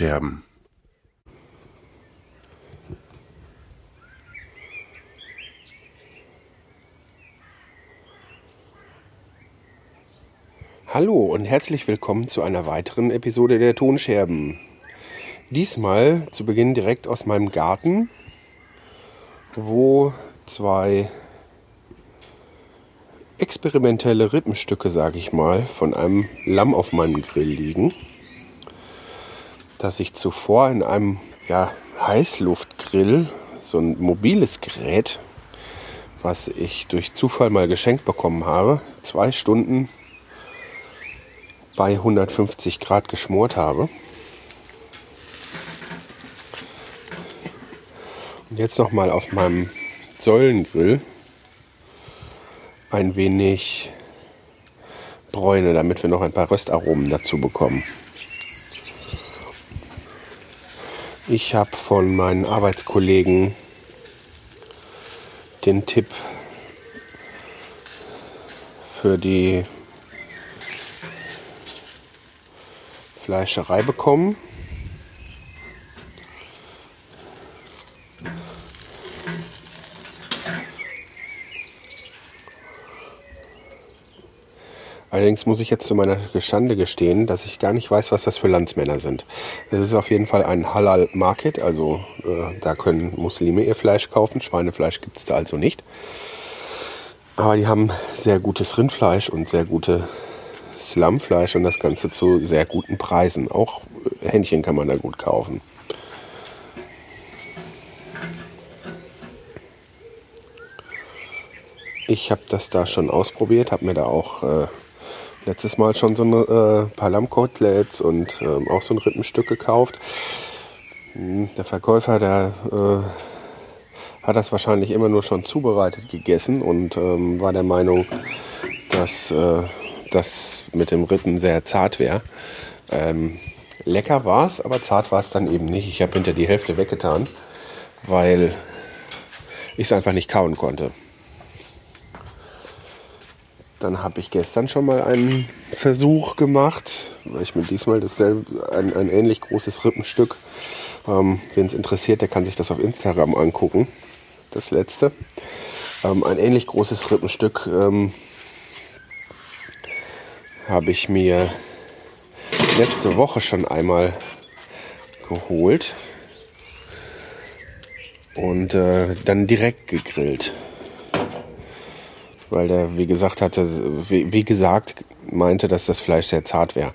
Die Tonscherben. Hallo und herzlich willkommen zu einer weiteren Episode der Tonscherben. Diesmal zu Beginn direkt aus meinem Garten, wo zwei experimentelle Rippenstücke, sage ich mal, von einem Lamm auf meinem Grill liegen, das ich zuvor in einem ja, Heißluftgrill, so ein mobiles Gerät, was ich durch Zufall mal geschenkt bekommen habe, zwei Stunden bei 150 Grad geschmort habe. Und jetzt noch mal auf meinem Säulengrill ein wenig Bräune, damit wir noch ein paar Röstaromen dazu bekommen. Ich habe von meinen Arbeitskollegen den Tipp für die Fleischerei bekommen. Allerdings muss ich jetzt zu meiner Geschande gestehen, dass ich gar nicht weiß, was das für Landsmänner sind. Es ist auf jeden Fall ein Halal Market, also äh, da können Muslime ihr Fleisch kaufen. Schweinefleisch gibt es da also nicht. Aber die haben sehr gutes Rindfleisch und sehr gutes Lammfleisch und das Ganze zu sehr guten Preisen. Auch Hähnchen kann man da gut kaufen. Ich habe das da schon ausprobiert, habe mir da auch äh, letztes Mal schon so ein äh, paar und ähm, auch so ein Rippenstück gekauft. Hm, der Verkäufer, der äh, hat das wahrscheinlich immer nur schon zubereitet gegessen und ähm, war der Meinung, dass äh, das mit dem Rippen sehr zart wäre. Ähm, lecker war es, aber zart war es dann eben nicht. Ich habe hinter die Hälfte weggetan, weil ich es einfach nicht kauen konnte. Dann habe ich gestern schon mal einen Versuch gemacht, weil ich mir diesmal dasselbe, ein, ein ähnlich großes Rippenstück, ähm, wen es interessiert, der kann sich das auf Instagram angucken, das letzte. Ähm, ein ähnlich großes Rippenstück ähm, habe ich mir letzte Woche schon einmal geholt und äh, dann direkt gegrillt weil der, wie gesagt, hatte, wie, wie gesagt, meinte, dass das Fleisch sehr zart wäre.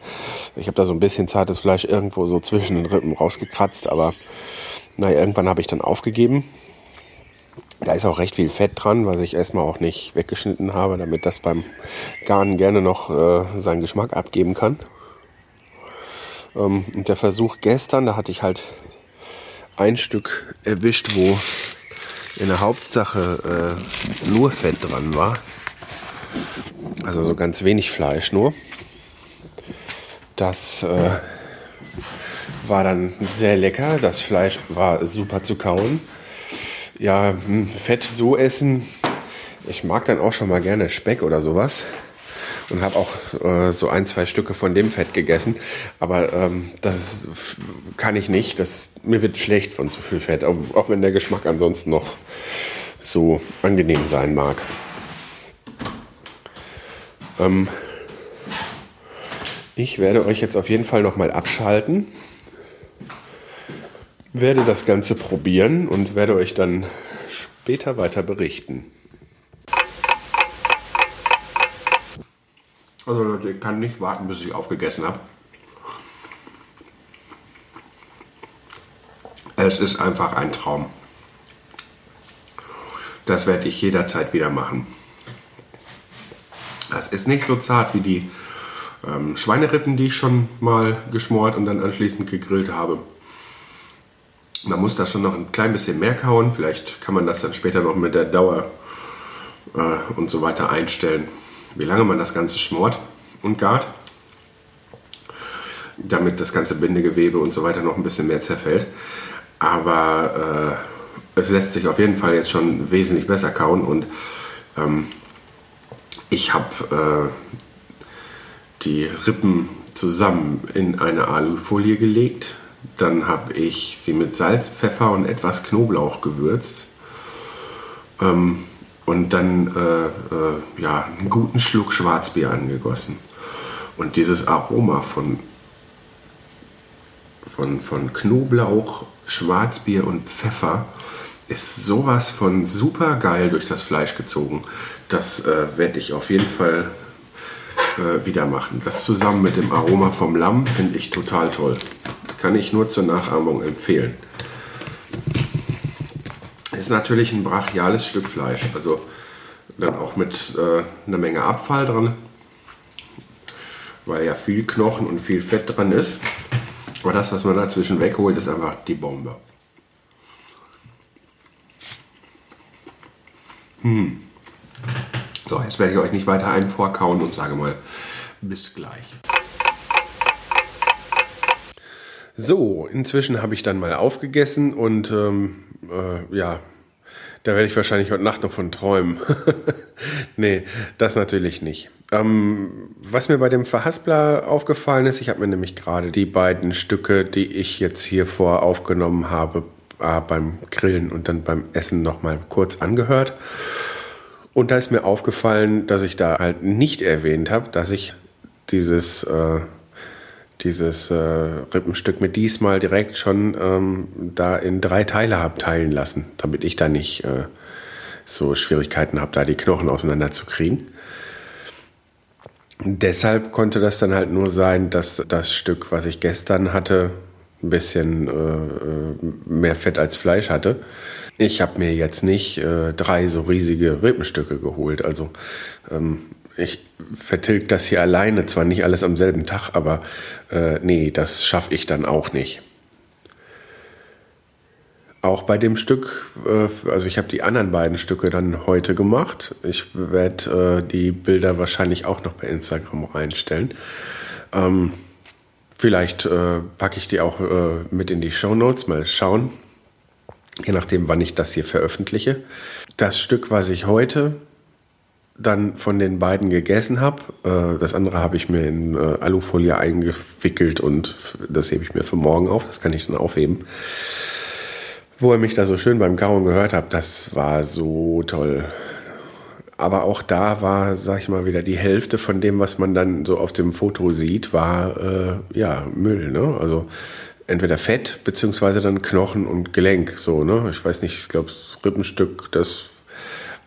Ich habe da so ein bisschen zartes Fleisch irgendwo so zwischen den Rippen rausgekratzt, aber naja, irgendwann habe ich dann aufgegeben. Da ist auch recht viel Fett dran, was ich erstmal auch nicht weggeschnitten habe, damit das beim Garnen gerne noch äh, seinen Geschmack abgeben kann. Ähm, und der Versuch gestern, da hatte ich halt ein Stück erwischt, wo in der Hauptsache äh, nur Fett dran war. Also so ganz wenig Fleisch nur. Das äh, war dann sehr lecker. Das Fleisch war super zu kauen. Ja, hm, Fett so essen. Ich mag dann auch schon mal gerne Speck oder sowas und habe auch äh, so ein, zwei Stücke von dem Fett gegessen. Aber ähm, das kann ich nicht. Das, mir wird schlecht von zu viel Fett, auch, wenn der Geschmack ansonsten noch so angenehm sein mag. Ähm, ich werde euch jetzt auf jeden Fall nochmal abschalten, werde das Ganze probieren und werde euch dann später weiter berichten. Also Leute, ich kann nicht warten, bis ich aufgegessen habe. Es ist einfach ein Traum. Das werde ich jederzeit wieder machen. Das ist nicht so zart wie die ähm, Schweinerippen, die ich schon mal geschmort und dann anschließend gegrillt habe. Man muss da schon noch ein klein bisschen mehr kauen. Vielleicht kann man das dann später noch mit der Dauer äh, und so weiter einstellen wie lange man das Ganze schmort und gart, damit das ganze Bindegewebe und so weiter noch ein bisschen mehr zerfällt. Aber äh, es lässt sich auf jeden Fall jetzt schon wesentlich besser kauen und ähm, ich habe äh, die Rippen zusammen in eine Alufolie gelegt. Dann habe ich sie mit Salz, Pfeffer und etwas Knoblauch gewürzt. Ähm, und dann äh, äh, ja, einen guten Schluck Schwarzbier angegossen. Und dieses Aroma von, von, von Knoblauch, Schwarzbier und Pfeffer ist sowas von super geil durch das Fleisch gezogen. Das äh, werde ich auf jeden Fall äh, wieder machen. Das zusammen mit dem Aroma vom Lamm finde ich total toll. Kann ich nur zur Nachahmung empfehlen. Ist natürlich ein brachiales Stück Fleisch, also dann auch mit äh, einer Menge Abfall dran, weil ja viel Knochen und viel Fett dran ist. Aber das, was man dazwischen wegholt, ist einfach die Bombe. Hm. So, jetzt werde ich euch nicht weiter einen vorkauen und sage mal bis gleich. So, inzwischen habe ich dann mal aufgegessen und ähm, äh, ja, da werde ich wahrscheinlich heute Nacht noch von träumen. nee, das natürlich nicht. Ähm, was mir bei dem Verhaspler aufgefallen ist, ich habe mir nämlich gerade die beiden Stücke, die ich jetzt hier vor aufgenommen habe, äh, beim Grillen und dann beim Essen nochmal kurz angehört. Und da ist mir aufgefallen, dass ich da halt nicht erwähnt habe, dass ich dieses, äh, dieses äh, Rippenstück mit diesmal direkt schon ähm, da in drei Teile habe teilen lassen, damit ich da nicht äh, so Schwierigkeiten habe, da die Knochen auseinanderzukriegen. Deshalb konnte das dann halt nur sein, dass das Stück, was ich gestern hatte, ein bisschen äh, äh mehr Fett als Fleisch hatte. Ich habe mir jetzt nicht äh, drei so riesige Rippenstücke geholt. Also ähm, ich vertilgt das hier alleine, zwar nicht alles am selben Tag, aber äh, nee, das schaffe ich dann auch nicht. Auch bei dem Stück, äh, also ich habe die anderen beiden Stücke dann heute gemacht. Ich werde äh, die Bilder wahrscheinlich auch noch bei Instagram reinstellen. Ähm, vielleicht äh, packe ich die auch äh, mit in die Show Notes, mal schauen, je nachdem, wann ich das hier veröffentliche. Das Stück, was ich heute dann von den beiden gegessen habe, äh, das andere habe ich mir in äh, Alufolie eingewickelt und das hebe ich mir für morgen auf, das kann ich dann aufheben. Wo ihr mich da so schön beim Kauen gehört habt, das war so toll. Aber auch da war, sag ich mal, wieder die Hälfte von dem, was man dann so auf dem Foto sieht, war äh, ja Müll. Ne? Also entweder Fett beziehungsweise dann Knochen und Gelenk. So, ne? Ich weiß nicht, ich glaube, das Rippenstück, das,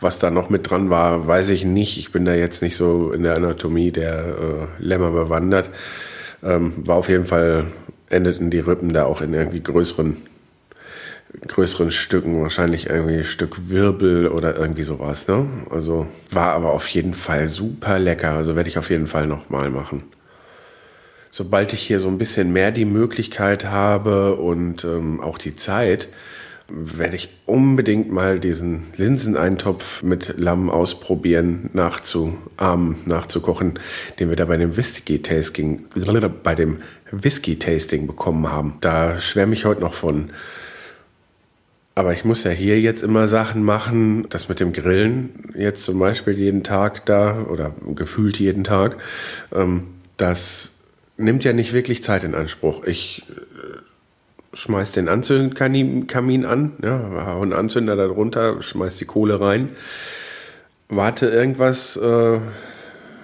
was da noch mit dran war, weiß ich nicht. Ich bin da jetzt nicht so in der Anatomie der äh, Lämmer bewandert. Ähm, war auf jeden Fall, endeten die Rippen da auch in irgendwie größeren, größeren Stücken, wahrscheinlich irgendwie ein Stück Wirbel oder irgendwie sowas. Ne? Also war aber auf jeden Fall super lecker. Also werde ich auf jeden Fall nochmal machen sobald ich hier so ein bisschen mehr die Möglichkeit habe und ähm, auch die Zeit, werde ich unbedingt mal diesen Linseneintopf mit Lamm ausprobieren, nachzuahmen, nachzukochen, den wir da bei dem Whisky-Tasting, bei dem Whisky-Tasting bekommen haben. Da schwärme ich heute noch von. Aber ich muss ja hier jetzt immer Sachen machen, das mit dem Grillen jetzt zum Beispiel jeden Tag da oder gefühlt jeden Tag, ähm, das nimmt ja nicht wirklich Zeit in Anspruch. Ich äh, schmeiß den Anzündkamin an, ja, einen Anzünder da drunter, schmeiß die Kohle rein, warte irgendwas äh,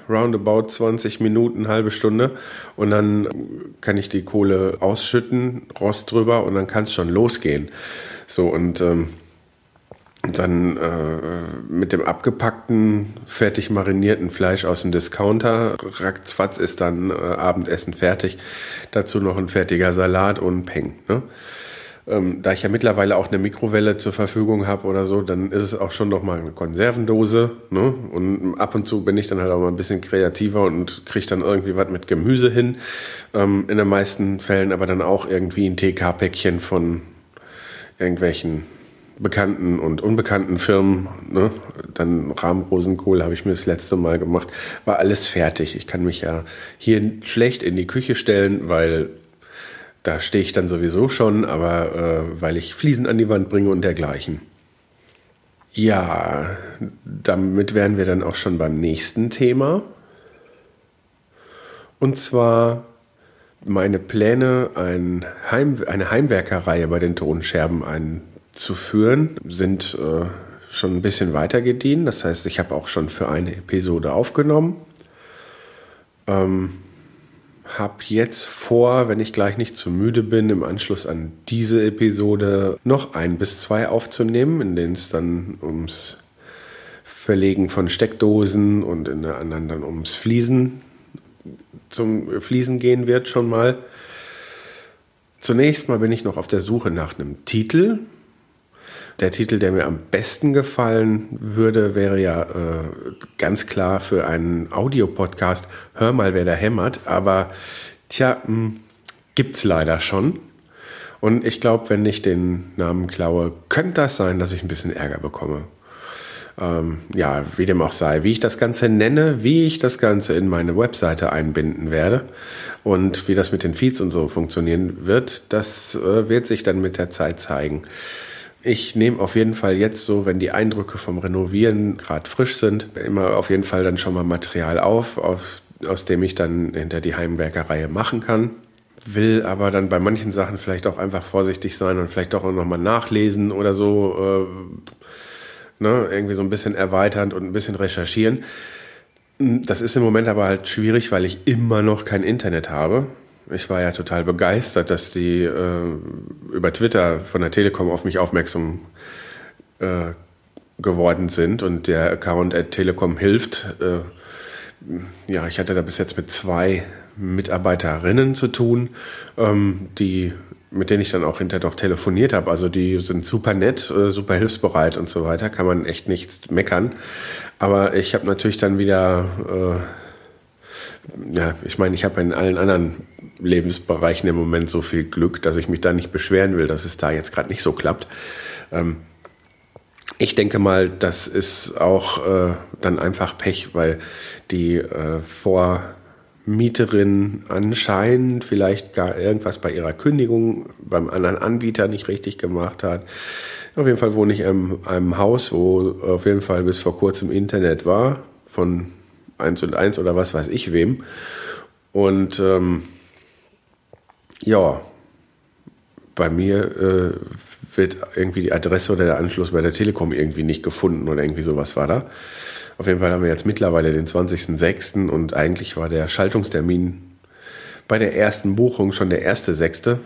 roundabout 20 Minuten, halbe Stunde und dann kann ich die Kohle ausschütten, Rost drüber und dann kann es schon losgehen. So und ähm, dann äh, mit dem abgepackten, fertig marinierten Fleisch aus dem Discounter. Ratzfatz ist dann äh, Abendessen fertig. Dazu noch ein fertiger Salat und Peng. Ne? Ähm, da ich ja mittlerweile auch eine Mikrowelle zur Verfügung habe oder so, dann ist es auch schon noch mal eine Konservendose. Ne? Und ab und zu bin ich dann halt auch mal ein bisschen kreativer und kriege dann irgendwie was mit Gemüse hin. Ähm, in den meisten Fällen aber dann auch irgendwie ein TK-Päckchen von irgendwelchen bekannten und unbekannten Firmen. Ne? Dann Rahmrosenkohl habe ich mir das letzte Mal gemacht. War alles fertig. Ich kann mich ja hier schlecht in die Küche stellen, weil da stehe ich dann sowieso schon, aber äh, weil ich Fliesen an die Wand bringe und dergleichen. Ja, damit wären wir dann auch schon beim nächsten Thema. Und zwar meine Pläne, ein Heim, eine Heimwerkerreihe bei den Tonscherben einzuführen, sind äh, schon ein bisschen weiter gediehen. Das heißt, ich habe auch schon für eine Episode aufgenommen. Ähm, habe jetzt vor, wenn ich gleich nicht zu müde bin, im Anschluss an diese Episode noch ein bis zwei aufzunehmen, in denen es dann ums Verlegen von Steckdosen und in der anderen dann ums Fliesen zum Fliesen gehen wird schon mal. Zunächst mal bin ich noch auf der Suche nach einem Titel. Der Titel, der mir am besten gefallen würde, wäre ja äh, ganz klar für einen Audiopodcast Hör mal, wer da hämmert. Aber tja, mh, hm, gibt's leider schon. Und ich glaube, wenn ich den Namen klaue, könnte das sein, dass ich ein bisschen Ärger bekomme. Ähm, ja, wie dem auch sei, wie ich das Ganze nenne, wie ich das Ganze in meine Webseite einbinden werde und wie das mit den Feeds und so funktionieren wird, das äh, wird sich dann mit der Zeit zeigen. Ich nehme auf jeden Fall jetzt so, wenn die Eindrücke vom Renovieren gerade frisch sind, immer auf jeden Fall dann schon mal Material auf, auf aus dem ich dann hinter die Heimwerkerreihe machen kann will aber dann bei manchen Sachen vielleicht auch einfach vorsichtig sein und vielleicht auch noch mal nachlesen oder so. Äh, ne, irgendwie so ein bisschen erweiternd und ein bisschen recherchieren. Das ist im Moment aber halt schwierig, weil ich immer noch kein Internet habe. Ich war ja total begeistert, dass die äh, über Twitter von der Telekom auf mich aufmerksam äh, geworden sind und der Account at Telekom hilft. Äh, ja, ich hatte da bis jetzt mit zwei Mitarbeiterinnen zu tun, ähm, die mit denen ich dann auch hinterher noch telefoniert habe. Also die sind super nett, äh, super hilfsbereit und so weiter. Kann man echt nichts meckern. Aber ich habe natürlich dann wieder, äh, ja, ich meine, ich habe in allen anderen Lebensbereichen im Moment so viel Glück, dass ich mich da nicht beschweren will, dass es da jetzt gerade nicht so klappt. Ähm, ich denke mal, das ist auch äh, dann einfach Pech, weil die äh, vor Mieterin anscheinend vielleicht gar irgendwas bei ihrer Kündigung beim anderen Anbieter nicht richtig gemacht hat. Auf jeden Fall wohne ich in einem Haus, wo auf jeden Fall bis vor kurzem Internet war, von 1 und 1 oder was weiß ich wem. Und ähm, ja, bei mir äh, wird irgendwie die Adresse oder der Anschluss bei der Telekom irgendwie nicht gefunden oder irgendwie sowas war da. Auf jeden Fall haben wir jetzt mittlerweile den 20.06. und eigentlich war der Schaltungstermin bei der ersten Buchung schon der erste sechste.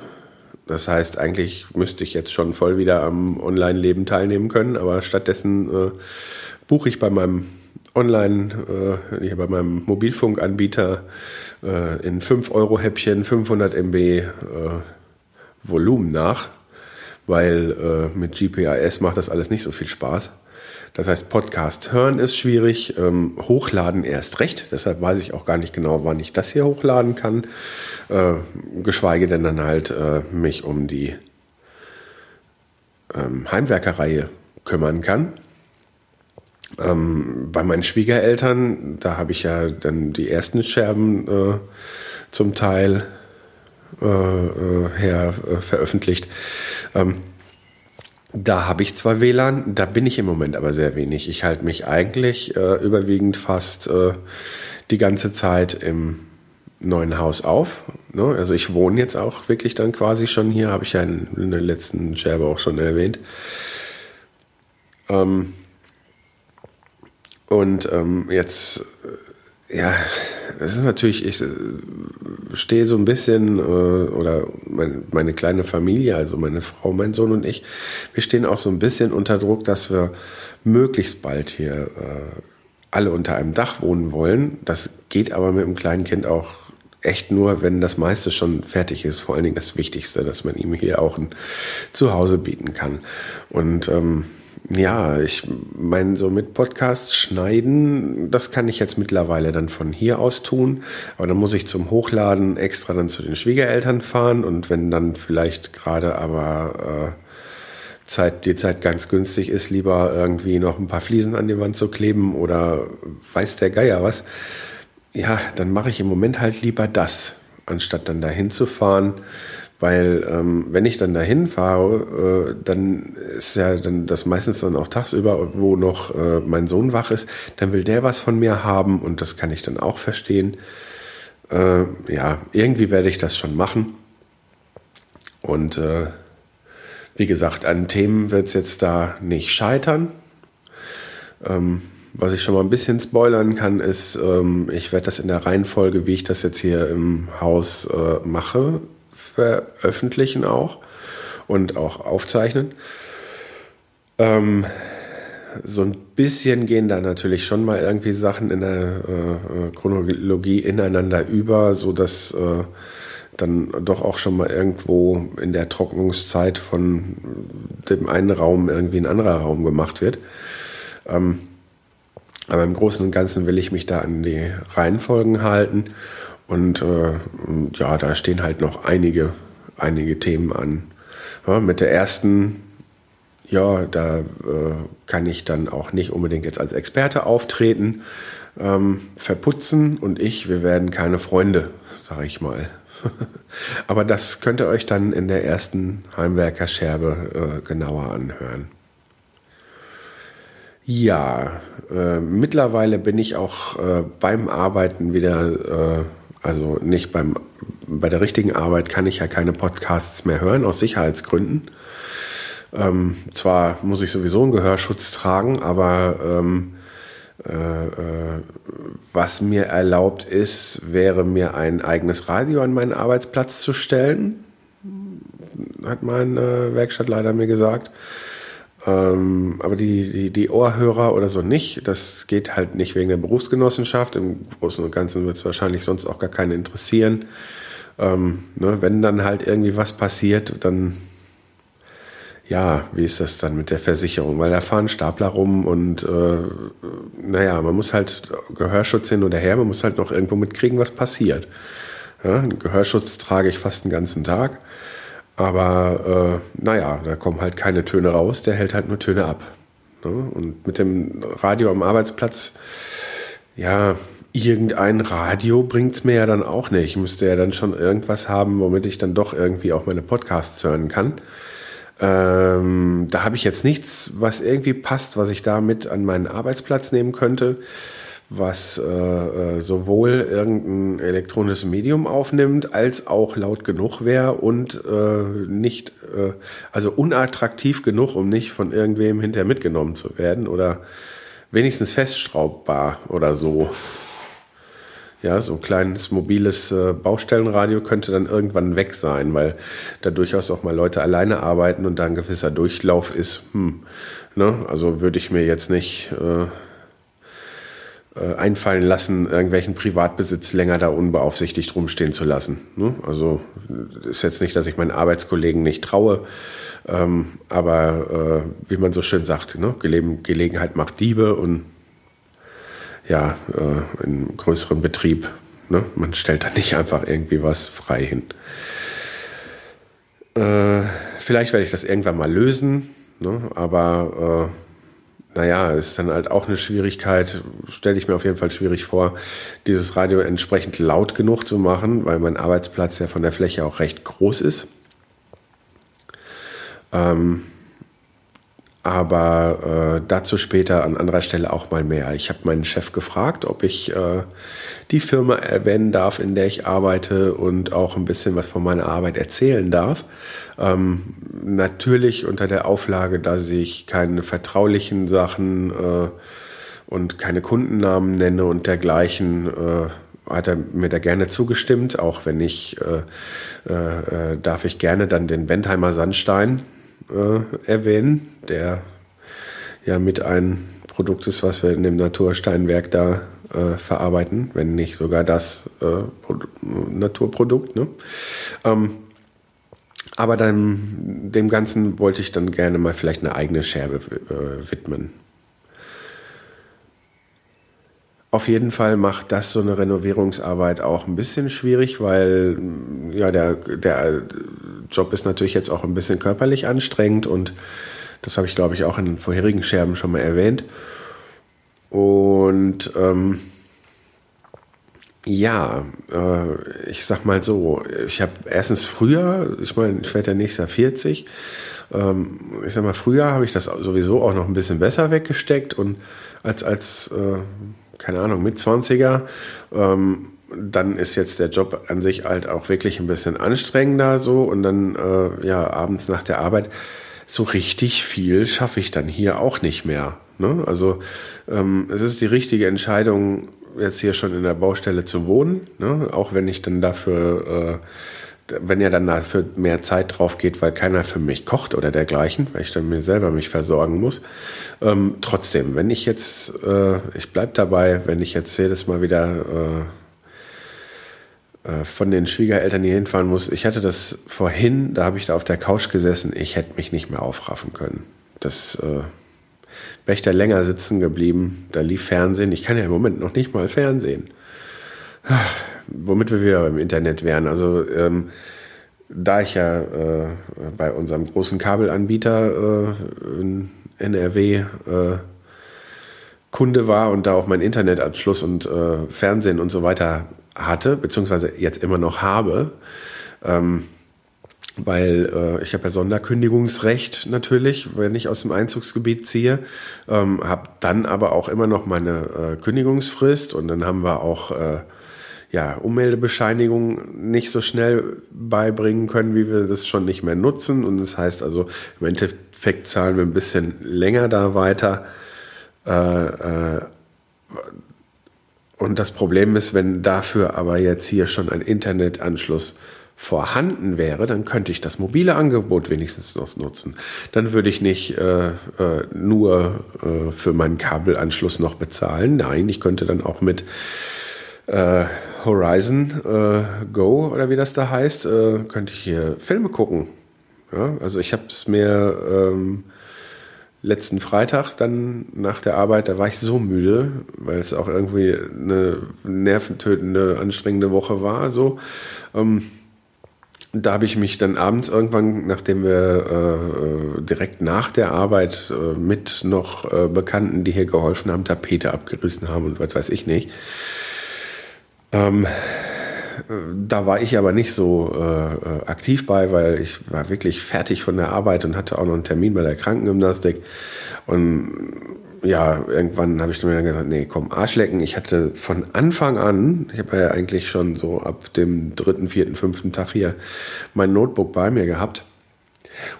Das heißt, eigentlich müsste ich jetzt schon voll wieder am Online-Leben teilnehmen können, aber stattdessen äh, buche ich bei meinem Online, äh, bei meinem Mobilfunkanbieter äh, in 5 Euro Häppchen 500 MB äh, Volumen nach, weil äh, mit GPIS macht das alles nicht so viel Spaß. Das heißt, Podcast hören ist schwierig, ähm, hochladen erst recht. Deshalb weiß ich auch gar nicht genau, wann ich das hier hochladen kann. Äh, geschweige denn dann halt äh, mich um die ähm, Heimwerkerreihe kümmern kann. Ähm, bei meinen Schwiegereltern, da habe ich ja dann die ersten Scherben äh, zum Teil äh, äh, her äh, veröffentlicht. Ähm, da habe ich zwar WLAN, da bin ich im Moment aber sehr wenig. Ich halte mich eigentlich äh, überwiegend fast äh, die ganze Zeit im neuen Haus auf. Ne? Also ich wohne jetzt auch wirklich dann quasi schon hier, habe ich ja in, in der letzten Scherbe auch schon erwähnt. Ähm, und ähm, jetzt ja, das ist natürlich, ich äh, stehe so ein bisschen, äh, oder mein, meine kleine Familie, also meine Frau, mein Sohn und ich, wir stehen auch so ein bisschen unter Druck, dass wir möglichst bald hier äh, alle unter einem Dach wohnen wollen. Das geht aber mit einem kleinen Kind auch echt nur, wenn das meiste schon fertig ist. Vor allen Dingen das Wichtigste, dass man ihm hier auch ein Zuhause bieten kann. Und ähm, ja, ich meine, so mit Podcasts schneiden, das kann ich jetzt mittlerweile dann von hier aus tun. Aber dann muss ich zum Hochladen extra dann zu den Schwiegereltern fahren und wenn dann vielleicht gerade aber äh, Zeit, die Zeit ganz günstig ist, lieber irgendwie noch ein paar Fliesen an die Wand zu kleben oder weiß der Geier was. Ja, dann mache ich im Moment halt lieber das, anstatt dann dahin zu fahren weil ähm, wenn ich dann dahin fahre, äh, dann ist ja dann das meistens dann auch tagsüber, wo noch äh, mein Sohn wach ist, dann will der was von mir haben und das kann ich dann auch verstehen. äh, ja, irgendwie werde ich das schon machen. Und äh, wie gesagt, an Themen wird es jetzt da nicht scheitern. Ähm, was ich schon mal ein bisschen spoilern kann, ist, ähm, ich werde das in der Reihenfolge, wie ich das jetzt hier im Haus äh, mache, veröffentlichen auch und auch aufzeichnen. Ähm, so ein bisschen gehen da natürlich schon mal irgendwie Sachen in der äh, Chronologie ineinander über, so dass äh, dann doch auch schon mal irgendwo in der Trocknungszeit von dem einen Raum irgendwie ein anderer Raum gemacht wird. Ähm, aber im Großen und Ganzen will ich mich da an die Reihenfolgen halten. Und äh, ja, da stehen halt noch einige, einige Themen an. Ja, mit der ersten, ja, da äh, kann ich dann auch nicht unbedingt jetzt als Experte auftreten. Ähm, verputzen und ich, wir werden keine Freunde, sage ich mal. Aber das könnt ihr euch dann in der ersten Heimwerker-Scherbe äh, genauer anhören. Ja, äh, mittlerweile bin ich auch äh, beim Arbeiten wieder, äh, also nicht beim, bei der richtigen Arbeit kann ich ja keine Podcasts mehr hören, aus Sicherheitsgründen. Ähm, zwar muss ich sowieso einen Gehörschutz tragen, aber ähm, äh, äh, was mir erlaubt ist, wäre mir ein eigenes Radio an meinen Arbeitsplatz zu stellen, hat meine Werkstattleiter mir gesagt. Ähm, aber die, die, die Ohrhörer oder so nicht. Das geht halt nicht wegen der Berufsgenossenschaft. Im Großen und Ganzen wird es wahrscheinlich sonst auch gar keinen interessieren. Ähm, ne, wenn dann halt irgendwie was passiert, dann ja, wie ist das dann mit der Versicherung? Weil da fahren Stapler rum und äh, naja, man muss halt Gehörschutz hin oder her, man muss halt noch irgendwo mitkriegen, was passiert. Ja, Gehörschutz trage ich fast den ganzen Tag. Aber äh, naja, da kommen halt keine Töne raus, der hält halt nur Töne ab. Ne? Und mit dem Radio am Arbeitsplatz, ja, irgendein Radio bringt es mir ja dann auch nicht. Ich müsste ja dann schon irgendwas haben, womit ich dann doch irgendwie auch meine Podcasts hören kann. Ähm, da habe ich jetzt nichts, was irgendwie passt, was ich da mit an meinen Arbeitsplatz nehmen könnte was äh, äh, sowohl irgendein elektronisches Medium aufnimmt, als auch laut genug wäre und äh, nicht, äh, also unattraktiv genug, um nicht von irgendwem hinterher mitgenommen zu werden oder wenigstens festschraubbar oder so. Ja, so ein kleines mobiles äh, Baustellenradio könnte dann irgendwann weg sein, weil da durchaus auch mal Leute alleine arbeiten und da ein gewisser Durchlauf ist. Hm, ne? Also würde ich mir jetzt nicht äh, äh, einfallen lassen, irgendwelchen Privatbesitz länger da unbeaufsichtigt rumstehen zu lassen. Ne? Also ist jetzt nicht, dass ich meinen Arbeitskollegen nicht traue, ähm, aber äh, wie man so schön sagt, ne? Gelegenheit macht Diebe und ja, äh, in größeren Betrieb, ne? man stellt da nicht einfach irgendwie was frei hin. Äh, vielleicht werde ich das irgendwann mal lösen, ne? aber äh, naja, ist dann halt auch eine Schwierigkeit, stelle ich mir auf jeden Fall schwierig vor, dieses Radio entsprechend laut genug zu machen, weil mein Arbeitsplatz ja von der Fläche auch recht groß ist. Ähm, aber äh, dazu später an anderer Stelle auch mal mehr. Ich habe meinen Chef gefragt, ob ich äh, die Firma erwähnen darf, in der ich arbeite und auch ein bisschen was von meiner Arbeit erzählen darf. Ähm, natürlich unter der Auflage, dass ich keine vertraulichen Sachen äh, und keine Kundennamen nenne und dergleichen. Äh, hat er mir da gerne zugestimmt, auch wenn ich, äh, äh, äh darf ich gerne dann den Bentheimer Sandstein äh, erwähnen, der ja mit ein Produkt ist, was wir in dem Natursteinwerk da äh, verarbeiten, wenn nicht sogar das äh, Naturprodukt. Ne? Ähm, aber dann, dem Ganzen wollte ich dann gerne mal vielleicht eine eigene Scherbe äh, widmen. Auf jeden Fall macht das so eine Renovierungsarbeit auch ein bisschen schwierig, weil ja, der, der Job ist natürlich jetzt auch ein bisschen körperlich anstrengend und das habe ich, glaube ich, auch in vorherigen Scherben schon mal erwähnt. Und ähm, ja, äh, ich sag mal so, ich habe erstens früher, ich meine, ich werde ja nächstes Jahr 40, ähm, ich sag mal, früher habe ich das sowieso auch noch ein bisschen besser weggesteckt und als, als äh, keine Ahnung, mit 20er, ähm, dann ist jetzt der Job an sich halt auch wirklich ein bisschen anstrengender so und dann äh, ja abends nach der Arbeit so richtig viel schaffe ich dann hier auch nicht mehr. Ne? Also ähm, es ist die richtige Entscheidung, jetzt hier schon in der Baustelle zu wohnen, ne? auch wenn ich dann dafür, äh, wenn ja dann dafür mehr Zeit drauf geht, weil keiner für mich kocht oder dergleichen, weil ich dann mir selber mich versorgen muss. Ähm, trotzdem, wenn ich jetzt, äh, ich bleib dabei, wenn ich jetzt jedes Mal wieder äh von den Schwiegereltern hier hinfahren muss. Ich hatte das vorhin, da habe ich da auf der Couch gesessen, ich hätte mich nicht mehr aufraffen können. Das äh, wäre ich da länger sitzen geblieben. Da lief Fernsehen. Ich kann ja im Moment noch nicht mal Fernsehen. Womit wir wieder beim Internet wären. Also ähm, da ich ja äh, bei unserem großen Kabelanbieter äh, in NRW äh, Kunde war und da auch mein Internetanschluss und äh, Fernsehen und so weiter hatte, beziehungsweise jetzt immer noch habe, ähm, weil äh, ich habe ja Sonderkündigungsrecht natürlich, wenn ich aus dem Einzugsgebiet ziehe, ähm, habe dann aber auch immer noch meine äh, Kündigungsfrist und dann haben wir auch äh, ja, Ummeldebescheinigung nicht so schnell beibringen können, wie wir das schon nicht mehr nutzen. Und das heißt also, im Endeffekt zahlen wir ein bisschen länger da weiter. Äh, äh, und das Problem ist, wenn dafür aber jetzt hier schon ein Internetanschluss vorhanden wäre, dann könnte ich das mobile Angebot wenigstens noch nutzen. Dann würde ich nicht äh, äh, nur äh, für meinen Kabelanschluss noch bezahlen. Nein, ich könnte dann auch mit äh, Horizon äh, Go oder wie das da heißt, äh, könnte ich hier Filme gucken. Ja, also ich habe es mir ähm, letzten Freitag dann nach der Arbeit, da war ich so müde, weil es auch irgendwie eine nerventötende, anstrengende Woche war. So. Ähm, da habe ich mich dann abends irgendwann, nachdem wir äh, direkt nach der Arbeit äh, mit noch äh, Bekannten, die hier geholfen haben, Tapete abgerissen haben und was weiß ich nicht. Ähm, da war ich aber nicht so äh, aktiv bei, weil ich war wirklich fertig von der Arbeit und hatte auch noch einen Termin bei der Krankengymnastik. Und ja, irgendwann habe ich dann gesagt, nee, komm, Arschlecken. Ich hatte von Anfang an, ich habe ja eigentlich schon so ab dem dritten, vierten, fünften Tag hier mein Notebook bei mir gehabt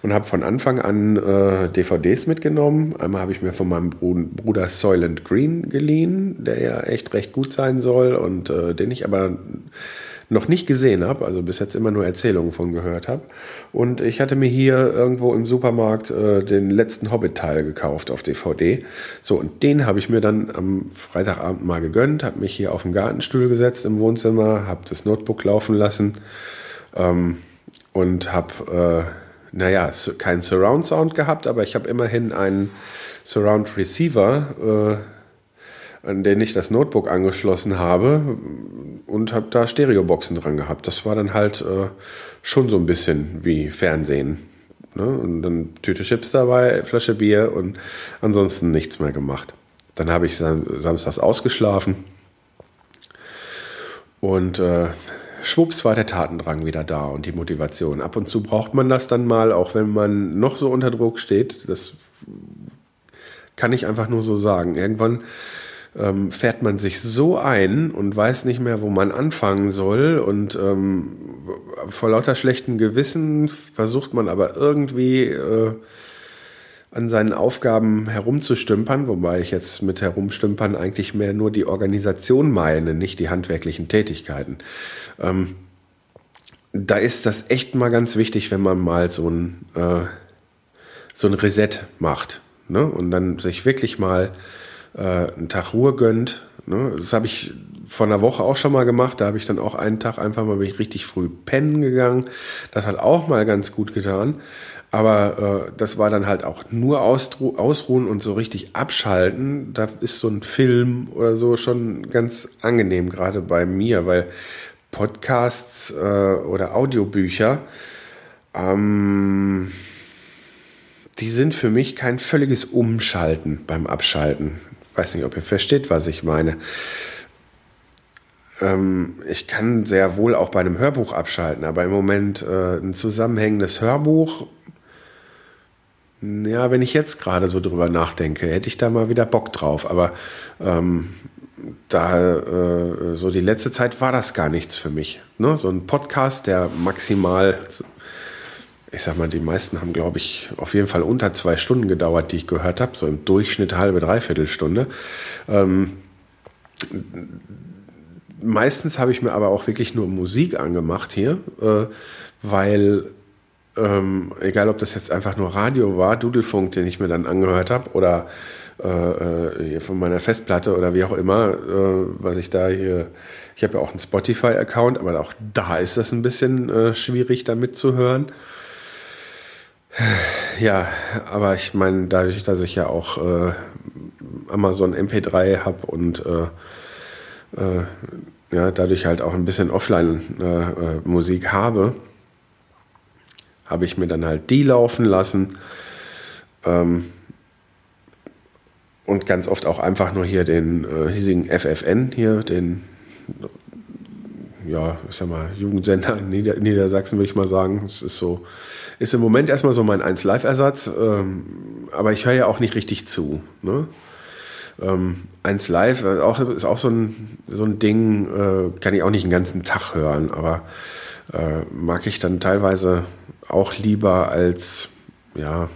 und habe von Anfang an äh, DVDs mitgenommen. Einmal habe ich mir von meinem Bruder Soylent Green geliehen, der ja echt recht gut sein soll und äh, den ich aber noch nicht gesehen habe, also bis jetzt immer nur Erzählungen von gehört habe. Und ich hatte mir hier irgendwo im Supermarkt äh, den letzten Hobbit-Teil gekauft auf DVD. So, und den habe ich mir dann am Freitagabend mal gegönnt, habe mich hier auf den Gartenstuhl gesetzt im Wohnzimmer, habe das Notebook laufen lassen ähm, und habe, äh, naja, keinen Surround-Sound gehabt, aber ich habe immerhin einen Surround-Receiver. Äh, an den ich das Notebook angeschlossen habe und habe da Stereoboxen dran gehabt. Das war dann halt äh, schon so ein bisschen wie Fernsehen. Ne? Und dann Tüte Chips dabei, Flasche Bier und ansonsten nichts mehr gemacht. Dann habe ich sam samstags ausgeschlafen und äh, schwupps war der Tatendrang wieder da und die Motivation. Ab und zu braucht man das dann mal, auch wenn man noch so unter Druck steht. Das kann ich einfach nur so sagen. Irgendwann ähm, fährt man sich so ein und weiß nicht mehr, wo man anfangen soll. Und ähm, vor lauter schlechten Gewissen versucht man aber irgendwie äh, an seinen Aufgaben herumzustümpern, wobei ich jetzt mit herumstümpern eigentlich mehr nur die Organisation meine, nicht die handwerklichen Tätigkeiten. Ähm, da ist das echt mal ganz wichtig, wenn man mal so ein, äh, so ein Reset macht ne? und dann sich wirklich mal äh, einen Tag Ruhe gönnt. Ne? Das habe ich vor einer Woche auch schon mal gemacht. Da habe ich dann auch einen Tag einfach mal bin ich richtig früh pennen gegangen. Das hat auch mal ganz gut getan. Aber äh, das war dann halt auch nur ausruhen und so richtig abschalten. Da ist so ein Film oder so schon ganz angenehm, gerade bei mir, weil Podcasts äh, oder Audiobücher, ähm, die sind für mich kein völliges Umschalten beim Abschalten weiß nicht, ob ihr versteht, was ich meine. Ähm, ich kann sehr wohl auch bei einem Hörbuch abschalten, aber im Moment äh, ein zusammenhängendes Hörbuch, ja, wenn ich jetzt gerade so drüber nachdenke, hätte ich da mal wieder Bock drauf. Aber ähm, da äh, so die letzte Zeit war das gar nichts für mich. Ne? So ein Podcast, der maximal, ich sag mal, die meisten haben, glaube ich, auf jeden Fall unter zwei Stunden gedauert, die ich gehört habe, so im Durchschnitt halbe, dreiviertel Stunde. Ähm, meistens habe ich mir aber auch wirklich nur Musik angemacht hier, äh, weil ähm, egal ob das jetzt einfach nur Radio war, Dudelfunk, den ich mir dann angehört habe, oder äh, äh von meiner Festplatte oder wie auch immer, äh, was ich da hier, ich habe ja auch einen Spotify-Account, aber auch da ist das ein bisschen äh, schwierig, da mitzuhören. Ja, aber ich meine, dadurch, dass ich ja auch äh, Amazon MP3 habe und äh, äh, ja, dadurch halt auch ein bisschen Offline-Musik äh, habe, habe ich mir dann halt die laufen lassen. Ähm, und ganz oft auch einfach nur hier den äh, hiesigen FFN hier, den ja, ich sag mal, Jugendsender in Nieder Niedersachsen, würde ich mal sagen. Es ist so, ist im Moment erstmal so mein 1-Live-Ersatz, ähm, aber ich höre ja auch nicht richtig zu. Ne? Ähm, 1 Live äh, auch, ist auch so ein, so ein Ding, äh, kann ich auch nicht den ganzen Tag hören, aber äh, mag ich dann teilweise auch lieber als, ja,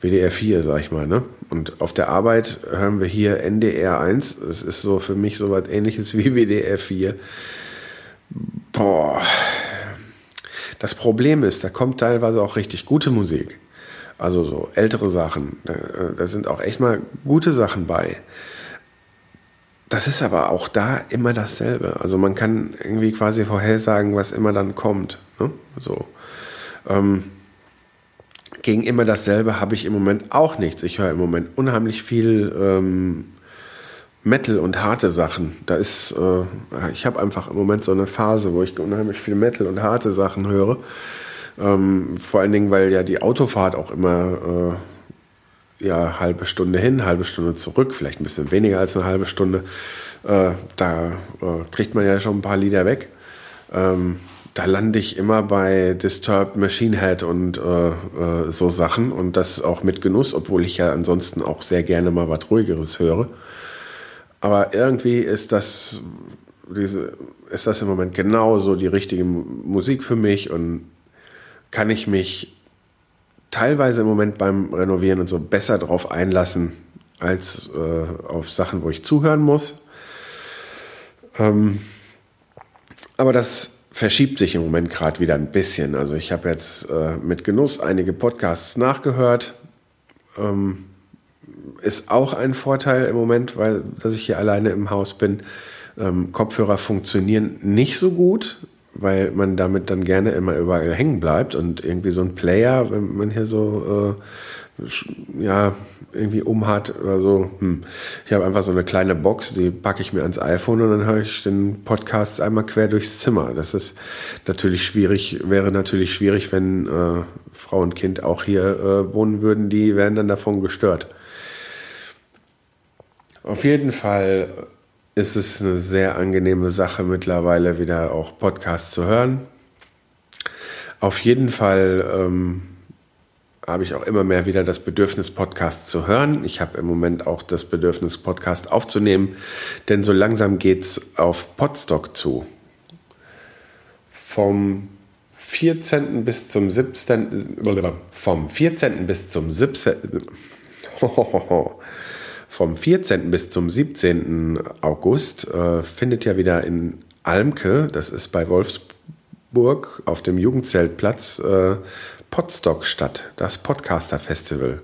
WDR 4, sag ich mal, ne? Und auf der Arbeit hören wir hier NDR 1. Das ist so für mich so was ähnliches wie WDR 4. Boah. Das Problem ist, da kommt teilweise auch richtig gute Musik. Also so ältere Sachen. Da sind auch echt mal gute Sachen bei. Das ist aber auch da immer dasselbe. Also man kann irgendwie quasi vorhersagen, was immer dann kommt. Ne? So. Ähm, gegen immer dasselbe habe ich im Moment auch nichts. Ich höre im Moment unheimlich viel ähm, Metal und harte Sachen. Da ist, äh, ich habe einfach im Moment so eine Phase, wo ich unheimlich viel Metal und harte Sachen höre. Ähm, vor allen Dingen, weil ja die Autofahrt auch immer äh, ja halbe Stunde hin, halbe Stunde zurück, vielleicht ein bisschen weniger als eine halbe Stunde. Äh, da äh, kriegt man ja schon ein paar Lieder weg. Ähm, da lande ich immer bei Disturbed Machine Head und äh, äh, so Sachen und das auch mit Genuss, obwohl ich ja ansonsten auch sehr gerne mal was Ruhigeres höre. Aber irgendwie ist das, diese, ist das im Moment genauso die richtige Musik für mich und kann ich mich teilweise im Moment beim Renovieren und so besser drauf einlassen als äh, auf Sachen, wo ich zuhören muss. Ähm, aber das verschiebt sich im Moment gerade wieder ein bisschen. Also ich habe jetzt äh, mit Genuss einige Podcasts nachgehört. Ähm, ist auch ein Vorteil im Moment, weil dass ich hier alleine im Haus bin. Ähm, Kopfhörer funktionieren nicht so gut, weil man damit dann gerne immer überall hängen bleibt und irgendwie so ein Player, wenn man hier so äh, ja, irgendwie umhat oder so. Hm. Ich habe einfach so eine kleine Box, die packe ich mir ans iPhone und dann höre ich den Podcast einmal quer durchs Zimmer. Das ist natürlich schwierig, wäre natürlich schwierig, wenn äh, Frau und Kind auch hier äh, wohnen würden, die wären dann davon gestört. Auf jeden Fall ist es eine sehr angenehme Sache mittlerweile wieder auch Podcasts zu hören. Auf jeden Fall ähm, habe ich auch immer mehr wieder das Bedürfnis, Podcasts zu hören. Ich habe im Moment auch das Bedürfnis, Podcast aufzunehmen, denn so langsam geht es auf Podstock zu. Vom 14. bis zum 17. Vom 14. bis zum 17. Vom 14. bis zum 17. August äh, findet ja wieder in Almke, das ist bei Wolfsburg auf dem Jugendzeltplatz, äh, Podstock statt, das Podcaster Festival.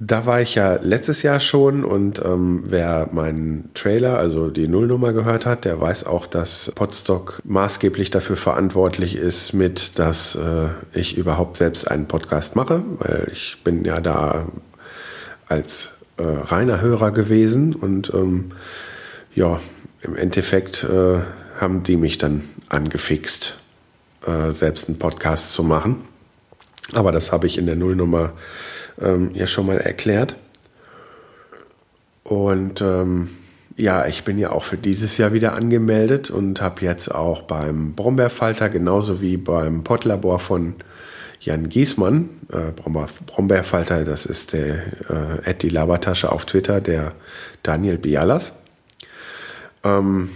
Da war ich ja letztes Jahr schon und ähm, wer meinen Trailer, also die Nullnummer gehört hat, der weiß auch, dass Podstock maßgeblich dafür verantwortlich ist, mit, dass äh, ich überhaupt selbst einen Podcast mache, weil ich bin ja da als äh, reiner Hörer gewesen und ähm, ja, im Endeffekt äh, haben die mich dann angefixt, äh, selbst einen Podcast zu machen. Aber das habe ich in der Nullnummer ähm, ja schon mal erklärt. Und ähm, ja, ich bin ja auch für dieses Jahr wieder angemeldet und habe jetzt auch beim Brombeerfalter genauso wie beim Pottlabor von Jan Giesmann, äh, Brombeerfalter, das ist der äh, Eddie Labertasche auf Twitter, der Daniel Bialas. Ähm,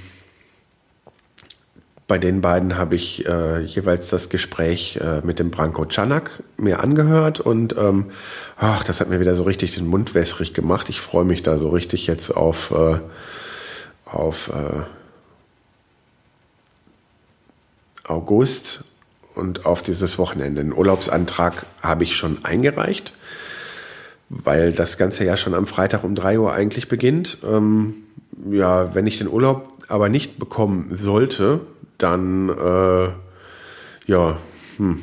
bei den beiden habe ich äh, jeweils das Gespräch äh, mit dem Branko Czanak mir angehört und ähm, ach, das hat mir wieder so richtig den Mund wässrig gemacht. Ich freue mich da so richtig jetzt auf, äh, auf äh, August und auf dieses Wochenende. Den Urlaubsantrag habe ich schon eingereicht, weil das ganze Jahr schon am Freitag um 3 Uhr eigentlich beginnt. Ähm, ja, wenn ich den Urlaub aber nicht bekommen sollte, dann äh, ja, hm,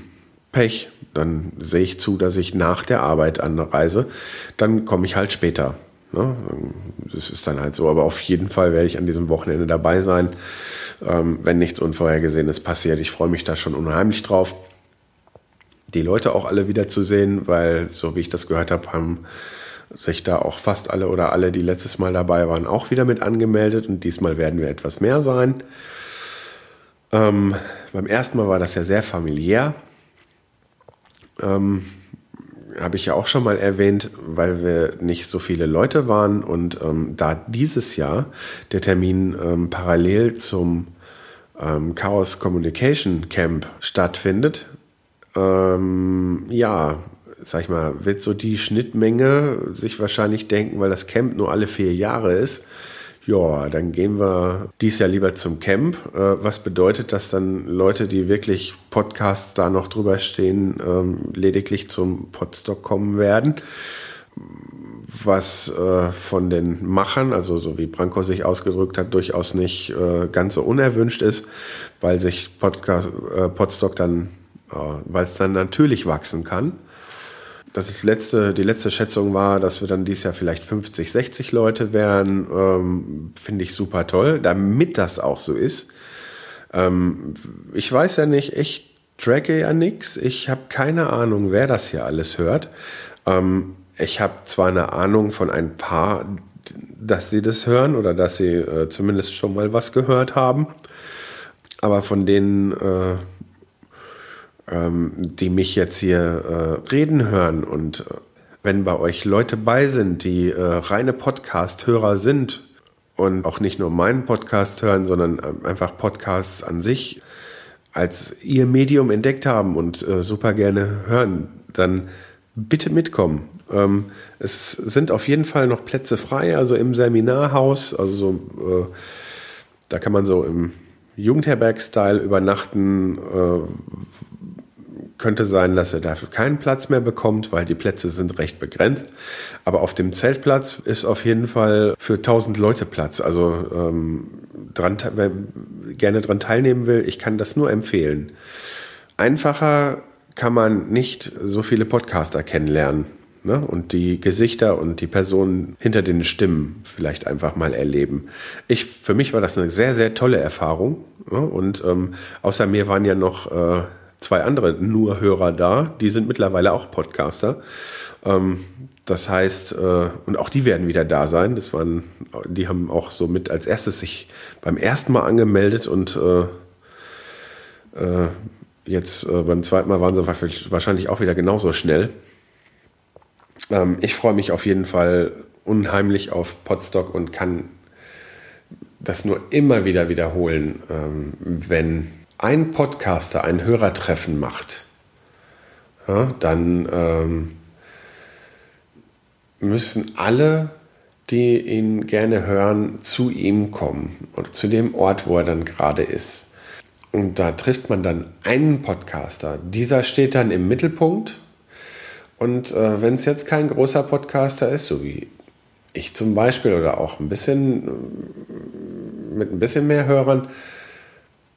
Pech. Dann sehe ich zu, dass ich nach der Arbeit anreise. Dann komme ich halt später. Ne? Das ist dann halt so. Aber auf jeden Fall werde ich an diesem Wochenende dabei sein, ähm, wenn nichts Unvorhergesehenes passiert. Ich freue mich da schon unheimlich drauf. Die Leute auch alle wieder zu sehen, weil, so wie ich das gehört habe, haben sich da auch fast alle oder alle, die letztes Mal dabei waren, auch wieder mit angemeldet. Und diesmal werden wir etwas mehr sein. Ähm, beim ersten Mal war das ja sehr familiär. Ähm, Habe ich ja auch schon mal erwähnt, weil wir nicht so viele Leute waren und ähm, da dieses Jahr der Termin ähm, parallel zum ähm, Chaos Communication Camp stattfindet, ähm, ja, sag ich mal, wird so die Schnittmenge sich wahrscheinlich denken, weil das Camp nur alle vier Jahre ist, ja, dann gehen wir dies Jahr lieber zum Camp. Äh, was bedeutet, dass dann Leute, die wirklich Podcasts da noch drüber stehen, ähm, lediglich zum Podstock kommen werden? Was äh, von den Machern, also so wie Branko sich ausgedrückt hat, durchaus nicht äh, ganz so unerwünscht ist, weil sich Podcast, Podstock dann, weil es dann natürlich wachsen kann das ist letzte, die letzte Schätzung war, dass wir dann dieses Jahr vielleicht 50, 60 Leute wären. Ähm, Finde ich super toll, damit das auch so ist. Ähm, ich weiß ja nicht, ich tracke ja nichts. Ich habe keine Ahnung, wer das hier alles hört. Ähm, ich habe zwar eine Ahnung von ein paar, dass sie das hören oder dass sie äh, zumindest schon mal was gehört haben. Aber von denen äh, ähm, die mich jetzt hier äh, reden hören und äh, wenn bei euch Leute bei sind, die äh, reine Podcast-Hörer sind und auch nicht nur meinen Podcast hören, sondern äh, einfach Podcasts an sich als ihr Medium entdeckt haben und äh, super gerne hören, dann bitte mitkommen. Ähm, es sind auf jeden Fall noch Plätze frei, also im Seminarhaus, also so, da kann man so im Jugendherberg-Style übernachten, könnte sein, dass er dafür keinen Platz mehr bekommt, weil die Plätze sind recht begrenzt. Aber auf dem Zeltplatz ist auf jeden Fall für 1000 Leute Platz. Also ähm, dran, wer gerne daran teilnehmen will, ich kann das nur empfehlen. Einfacher kann man nicht so viele Podcaster kennenlernen. Ne? Und die Gesichter und die Personen hinter den Stimmen vielleicht einfach mal erleben. Ich, für mich war das eine sehr, sehr tolle Erfahrung. Ne? Und ähm, außer mir waren ja noch äh, zwei andere nur Hörer da, die sind mittlerweile auch Podcaster. Ähm, das heißt, äh, und auch die werden wieder da sein. Das waren, die haben auch so mit als erstes sich beim ersten Mal angemeldet und äh, äh, jetzt äh, beim zweiten Mal waren sie wahrscheinlich auch wieder genauso schnell. Ähm, ich freue mich auf jeden Fall unheimlich auf Podstock und kann das nur immer wieder wiederholen, ähm, wenn ein Podcaster ein Hörertreffen macht, ja, dann ähm, müssen alle, die ihn gerne hören, zu ihm kommen oder zu dem Ort, wo er dann gerade ist. Und da trifft man dann einen Podcaster. Dieser steht dann im Mittelpunkt. Und äh, wenn es jetzt kein großer Podcaster ist, so wie ich zum Beispiel oder auch ein bisschen mit ein bisschen mehr Hörern,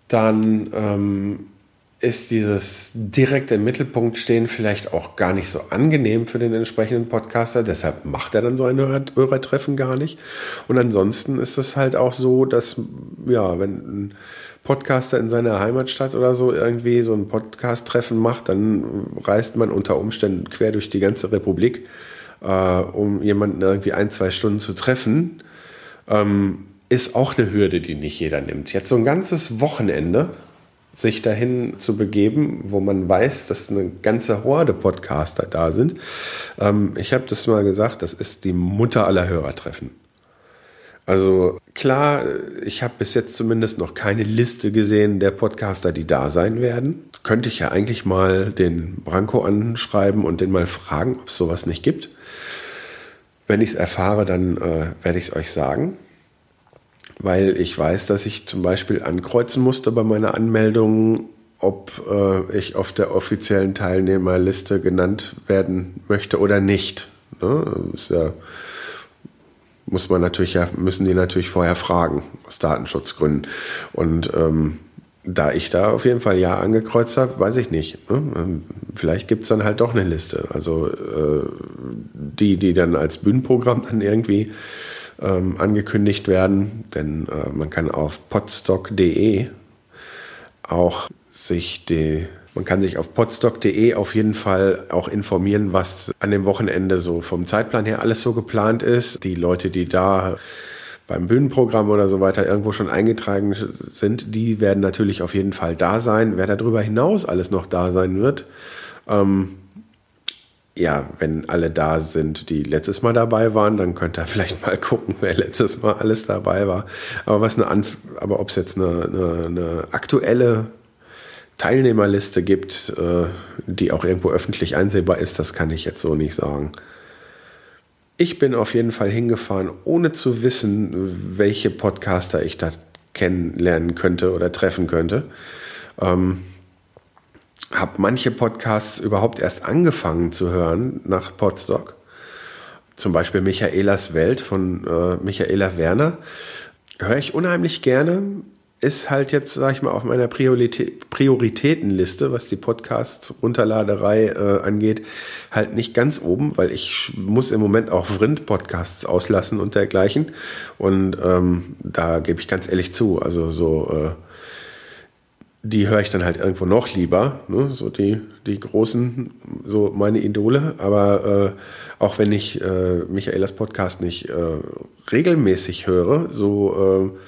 dann ähm, ist dieses direkt im Mittelpunkt stehen vielleicht auch gar nicht so angenehm für den entsprechenden Podcaster. Deshalb macht er dann so ein Hörertreffen gar nicht. Und ansonsten ist es halt auch so, dass, ja, wenn ein Podcaster in seiner Heimatstadt oder so irgendwie so ein Podcast-Treffen macht, dann reist man unter Umständen quer durch die ganze Republik, äh, um jemanden irgendwie ein, zwei Stunden zu treffen. Ähm, ist auch eine Hürde, die nicht jeder nimmt. Jetzt so ein ganzes Wochenende sich dahin zu begeben, wo man weiß, dass eine ganze Horde Podcaster da sind. Ähm, ich habe das mal gesagt, das ist die Mutter aller Hörertreffen. Also klar, ich habe bis jetzt zumindest noch keine Liste gesehen der Podcaster, die da sein werden. Könnte ich ja eigentlich mal den Branko anschreiben und den mal fragen, ob es sowas nicht gibt. Wenn ich es erfahre, dann äh, werde ich es euch sagen. Weil ich weiß, dass ich zum Beispiel ankreuzen musste bei meiner Anmeldung, ob äh, ich auf der offiziellen Teilnehmerliste genannt werden möchte oder nicht. Ne? Ist ja muss man natürlich ja, müssen die natürlich vorher fragen, aus Datenschutzgründen. Und ähm, da ich da auf jeden Fall Ja angekreuzt habe, weiß ich nicht. Ne? Ähm, vielleicht gibt es dann halt doch eine Liste. Also äh, die, die dann als Bühnenprogramm dann irgendwie ähm, angekündigt werden. Denn äh, man kann auf podstock.de auch sich die man kann sich auf podstock.de auf jeden Fall auch informieren, was an dem Wochenende so vom Zeitplan her alles so geplant ist. Die Leute, die da beim Bühnenprogramm oder so weiter irgendwo schon eingetragen sind, die werden natürlich auf jeden Fall da sein. Wer darüber hinaus alles noch da sein wird, ähm, ja, wenn alle da sind, die letztes Mal dabei waren, dann könnt ihr vielleicht mal gucken, wer letztes Mal alles dabei war. Aber was eine Anf aber ob es jetzt eine, eine, eine aktuelle Teilnehmerliste gibt, äh, die auch irgendwo öffentlich einsehbar ist, das kann ich jetzt so nicht sagen. Ich bin auf jeden Fall hingefahren, ohne zu wissen, welche Podcaster ich da kennenlernen könnte oder treffen könnte. Ähm, habe manche Podcasts überhaupt erst angefangen zu hören nach Podstock. Zum Beispiel Michaelas Welt von äh, Michaela Werner. Höre ich unheimlich gerne, ist halt jetzt, sag ich mal, auf meiner Priorität, Prioritätenliste, was die Podcasts-Runterladerei äh, angeht, halt nicht ganz oben, weil ich muss im Moment auch Vrind-Podcasts auslassen und dergleichen. Und ähm, da gebe ich ganz ehrlich zu, also so, äh, die höre ich dann halt irgendwo noch lieber, ne? so die, die großen, so meine Idole. Aber äh, auch wenn ich äh, Michaelas Podcast nicht äh, regelmäßig höre, so äh,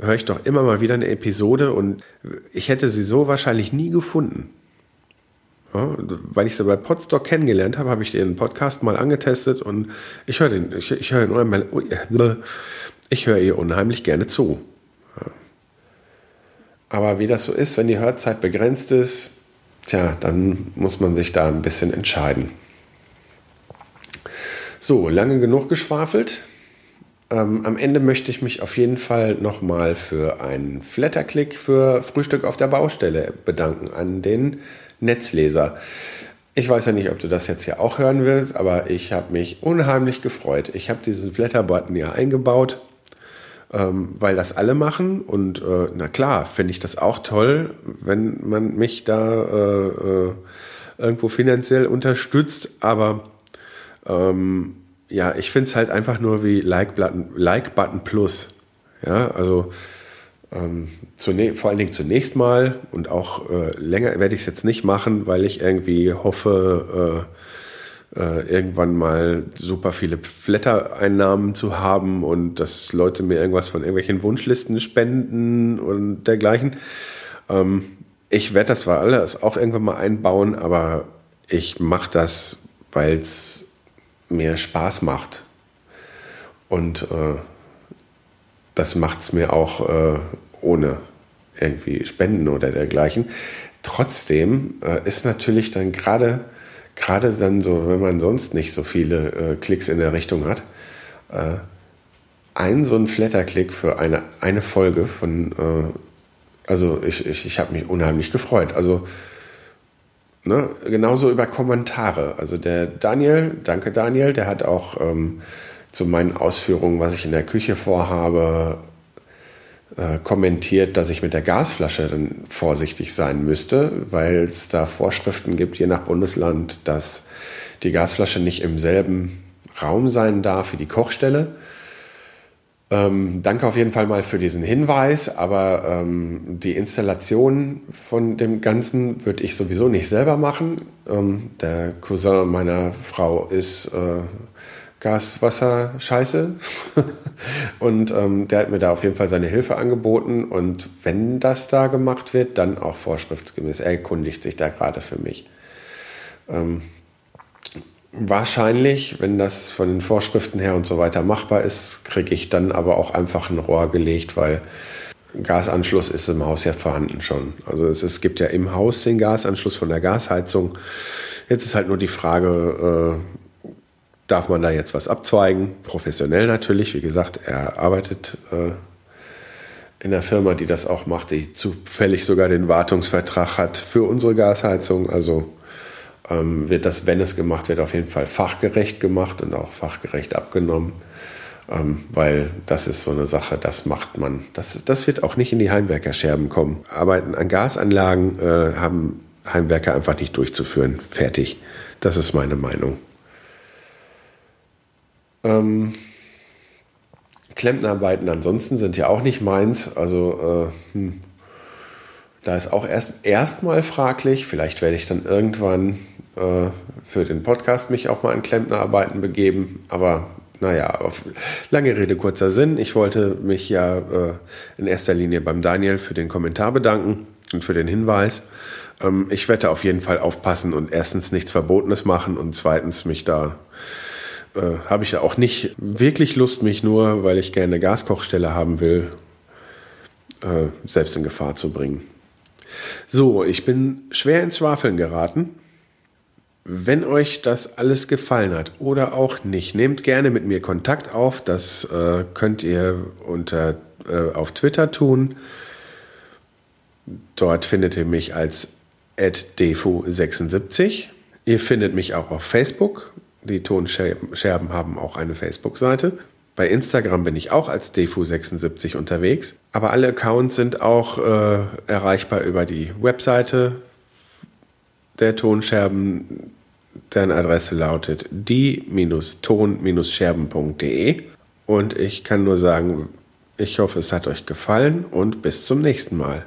höre ich doch immer mal wieder eine Episode und ich hätte sie so wahrscheinlich nie gefunden. Ja, weil ich sie bei Podstock kennengelernt habe, habe ich den Podcast mal angetestet und ich höre den, ich, ich höre unheimlich, ich höre ihr unheimlich gerne zu. Ja. Aber wie das so ist, wenn die Hörzeit begrenzt ist, tja, dann muss man sich da ein bisschen entscheiden. So, lange genug geschwafelt. Ähm, am Ende möchte ich mich auf jeden Fall nochmal für einen Flatterklick für Frühstück auf der Baustelle bedanken an den Netzleser. Ich weiß ja nicht, ob du das jetzt hier auch hören willst, aber ich habe mich unheimlich gefreut. Ich habe diesen Flatter-Button ja eingebaut, ähm, weil das alle machen. Und äh, na klar, finde ich das auch toll, wenn man mich da äh, äh, irgendwo finanziell unterstützt. Aber ähm, ja, ich finde es halt einfach nur wie Like-Button Like -Button Plus. Ja, also ähm, vor allen Dingen zunächst mal und auch äh, länger werde ich es jetzt nicht machen, weil ich irgendwie hoffe, äh, äh, irgendwann mal super viele Flatter-Einnahmen zu haben und dass Leute mir irgendwas von irgendwelchen Wunschlisten spenden und dergleichen. Ähm, ich werde das zwar alles auch irgendwann mal einbauen, aber ich mache das, weil es mir Spaß macht. Und äh, das macht es mir auch äh, ohne irgendwie Spenden oder dergleichen. Trotzdem äh, ist natürlich dann gerade gerade dann so, wenn man sonst nicht so viele äh, Klicks in der Richtung hat, äh, ein so ein Flatterklick für eine, eine Folge von, äh, also ich, ich, ich habe mich unheimlich gefreut. Also Ne? Genauso über Kommentare. Also der Daniel, danke Daniel, der hat auch ähm, zu meinen Ausführungen, was ich in der Küche vorhabe, äh, kommentiert, dass ich mit der Gasflasche dann vorsichtig sein müsste, weil es da Vorschriften gibt, je nach Bundesland, dass die Gasflasche nicht im selben Raum sein darf wie die Kochstelle. Ähm, danke auf jeden Fall mal für diesen Hinweis, aber ähm, die Installation von dem Ganzen würde ich sowieso nicht selber machen. Ähm, der Cousin meiner Frau ist äh, Gaswasser scheiße und ähm, der hat mir da auf jeden Fall seine Hilfe angeboten und wenn das da gemacht wird, dann auch vorschriftsgemäß. Er erkundigt sich da gerade für mich. Wahrscheinlich, wenn das von den Vorschriften her und so weiter machbar ist, kriege ich dann aber auch einfach ein Rohr gelegt, weil Gasanschluss ist im Haus ja vorhanden schon. Also es, es gibt ja im Haus den Gasanschluss von der Gasheizung. Jetzt ist halt nur die Frage, äh, darf man da jetzt was abzweigen? Professionell natürlich. Wie gesagt, er arbeitet äh, in der Firma, die das auch macht, die zufällig sogar den Wartungsvertrag hat für unsere Gasheizung. Also ähm, wird das, wenn es gemacht wird, auf jeden Fall fachgerecht gemacht und auch fachgerecht abgenommen. Ähm, weil das ist so eine Sache, das macht man. Das, das wird auch nicht in die Heimwerkerscherben kommen. Arbeiten an Gasanlagen äh, haben Heimwerker einfach nicht durchzuführen. Fertig. Das ist meine Meinung. Ähm, Klempnerarbeiten ansonsten sind ja auch nicht meins. Also äh, hm, da ist auch erst erstmal fraglich. Vielleicht werde ich dann irgendwann äh, für den Podcast mich auch mal an Klempnerarbeiten begeben. Aber naja, auf lange Rede, kurzer Sinn. Ich wollte mich ja äh, in erster Linie beim Daniel für den Kommentar bedanken und für den Hinweis. Ähm, ich werde auf jeden Fall aufpassen und erstens nichts Verbotenes machen und zweitens mich da äh, habe ich ja auch nicht wirklich Lust, mich nur, weil ich gerne Gaskochstelle haben will, äh, selbst in Gefahr zu bringen. So, ich bin schwer ins Schwafeln geraten. Wenn euch das alles gefallen hat oder auch nicht, nehmt gerne mit mir Kontakt auf. Das äh, könnt ihr unter, äh, auf Twitter tun. Dort findet ihr mich als defu76. Ihr findet mich auch auf Facebook. Die Tonscherben haben auch eine Facebook-Seite. Bei Instagram bin ich auch als defu76 unterwegs. Aber alle Accounts sind auch äh, erreichbar über die Webseite der Tonscherben Deren Adresse lautet die-ton-scherben.de. Und ich kann nur sagen, ich hoffe, es hat euch gefallen und bis zum nächsten Mal.